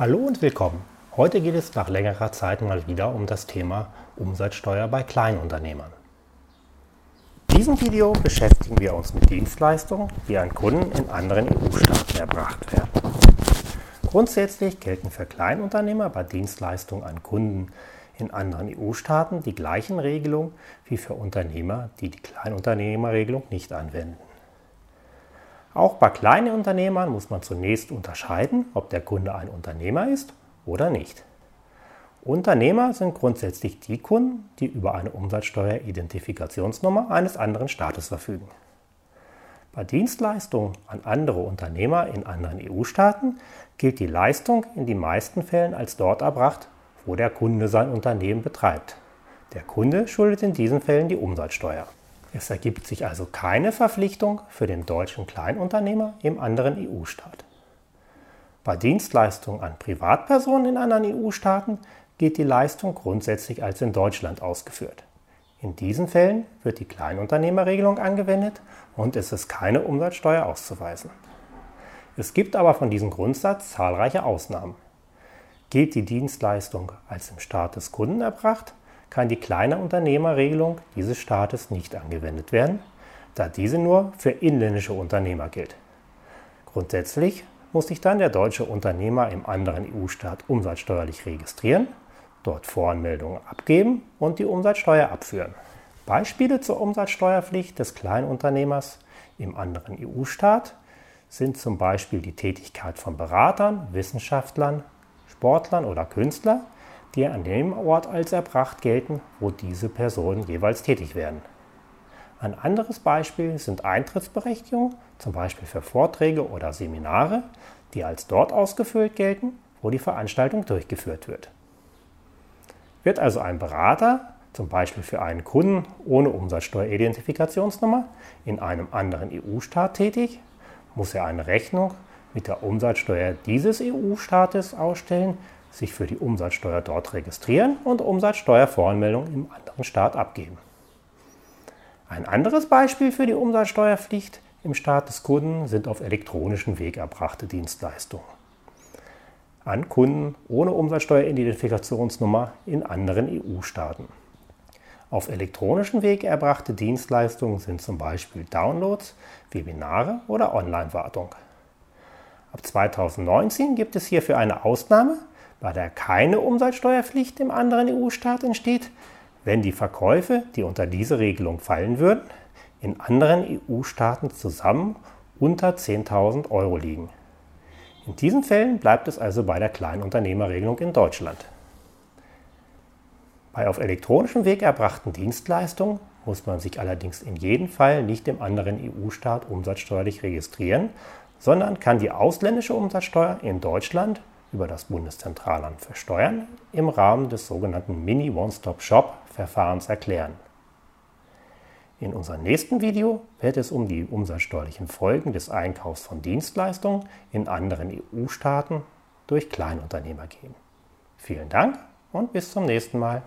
Hallo und willkommen. Heute geht es nach längerer Zeit mal wieder um das Thema Umsatzsteuer bei Kleinunternehmern. In diesem Video beschäftigen wir uns mit Dienstleistungen, die an Kunden in anderen EU-Staaten erbracht werden. Grundsätzlich gelten für Kleinunternehmer bei Dienstleistungen an Kunden in anderen EU-Staaten die gleichen Regelungen wie für Unternehmer, die die Kleinunternehmerregelung nicht anwenden. Auch bei kleinen Unternehmern muss man zunächst unterscheiden, ob der Kunde ein Unternehmer ist oder nicht. Unternehmer sind grundsätzlich die Kunden, die über eine Umsatzsteueridentifikationsnummer eines anderen Staates verfügen. Bei Dienstleistungen an andere Unternehmer in anderen EU-Staaten gilt die Leistung in den meisten Fällen als dort erbracht, wo der Kunde sein Unternehmen betreibt. Der Kunde schuldet in diesen Fällen die Umsatzsteuer. Es ergibt sich also keine Verpflichtung für den deutschen Kleinunternehmer im anderen EU-Staat. Bei Dienstleistungen an Privatpersonen in anderen EU-Staaten geht die Leistung grundsätzlich als in Deutschland ausgeführt. In diesen Fällen wird die Kleinunternehmerregelung angewendet und es ist keine Umsatzsteuer auszuweisen. Es gibt aber von diesem Grundsatz zahlreiche Ausnahmen. Gilt die Dienstleistung als im Staat des Kunden erbracht, kann die kleine Unternehmerregelung dieses Staates nicht angewendet werden, da diese nur für inländische Unternehmer gilt. Grundsätzlich muss sich dann der deutsche Unternehmer im anderen EU-Staat umsatzsteuerlich registrieren, dort Voranmeldungen abgeben und die Umsatzsteuer abführen. Beispiele zur Umsatzsteuerpflicht des Kleinunternehmers im anderen EU-Staat sind zum Beispiel die Tätigkeit von Beratern, Wissenschaftlern, Sportlern oder Künstlern, die an dem Ort als erbracht gelten, wo diese Personen jeweils tätig werden. Ein anderes Beispiel sind Eintrittsberechtigungen, zum Beispiel für Vorträge oder Seminare, die als dort ausgefüllt gelten, wo die Veranstaltung durchgeführt wird. Wird also ein Berater, zum Beispiel für einen Kunden ohne Umsatzsteueridentifikationsnummer, in einem anderen EU-Staat tätig, muss er eine Rechnung mit der Umsatzsteuer dieses EU-Staates ausstellen, sich für die Umsatzsteuer dort registrieren und Umsatzsteuervoranmeldung im anderen Staat abgeben. Ein anderes Beispiel für die Umsatzsteuerpflicht im Staat des Kunden sind auf elektronischen Weg erbrachte Dienstleistungen an Kunden ohne Umsatzsteueridentifikationsnummer in anderen EU-Staaten. Auf elektronischen Weg erbrachte Dienstleistungen sind zum Beispiel Downloads, Webinare oder Online-Wartung. Ab 2019 gibt es hierfür eine Ausnahme, bei der keine Umsatzsteuerpflicht im anderen EU-Staat entsteht, wenn die Verkäufe, die unter diese Regelung fallen würden, in anderen EU-Staaten zusammen unter 10.000 Euro liegen. In diesen Fällen bleibt es also bei der Kleinunternehmerregelung in Deutschland. Bei auf elektronischem Weg erbrachten Dienstleistungen muss man sich allerdings in jedem Fall nicht im anderen EU-Staat umsatzsteuerlich registrieren, sondern kann die ausländische Umsatzsteuer in Deutschland über das Bundeszentralamt für Steuern im Rahmen des sogenannten Mini One-Stop-Shop-Verfahrens erklären. In unserem nächsten Video wird es um die umsatzsteuerlichen Folgen des Einkaufs von Dienstleistungen in anderen EU-Staaten durch Kleinunternehmer gehen. Vielen Dank und bis zum nächsten Mal.